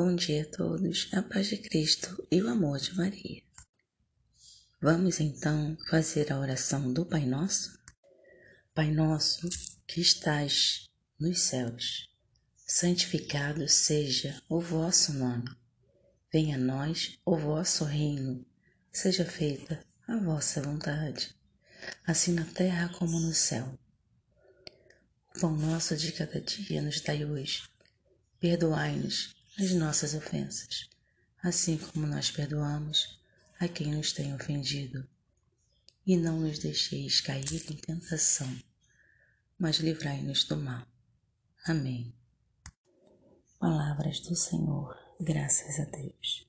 Bom dia a todos, a paz de Cristo e o amor de Maria. Vamos então fazer a oração do Pai Nosso? Pai Nosso que estás nos céus, santificado seja o vosso nome. Venha a nós o vosso reino, seja feita a vossa vontade, assim na terra como no céu. O pão nosso de cada dia nos dai hoje. Perdoai-nos as nossas ofensas, assim como nós perdoamos a quem nos tem ofendido. E não nos deixeis cair em tentação, mas livrai-nos do mal. Amém. Palavras do Senhor, graças a Deus.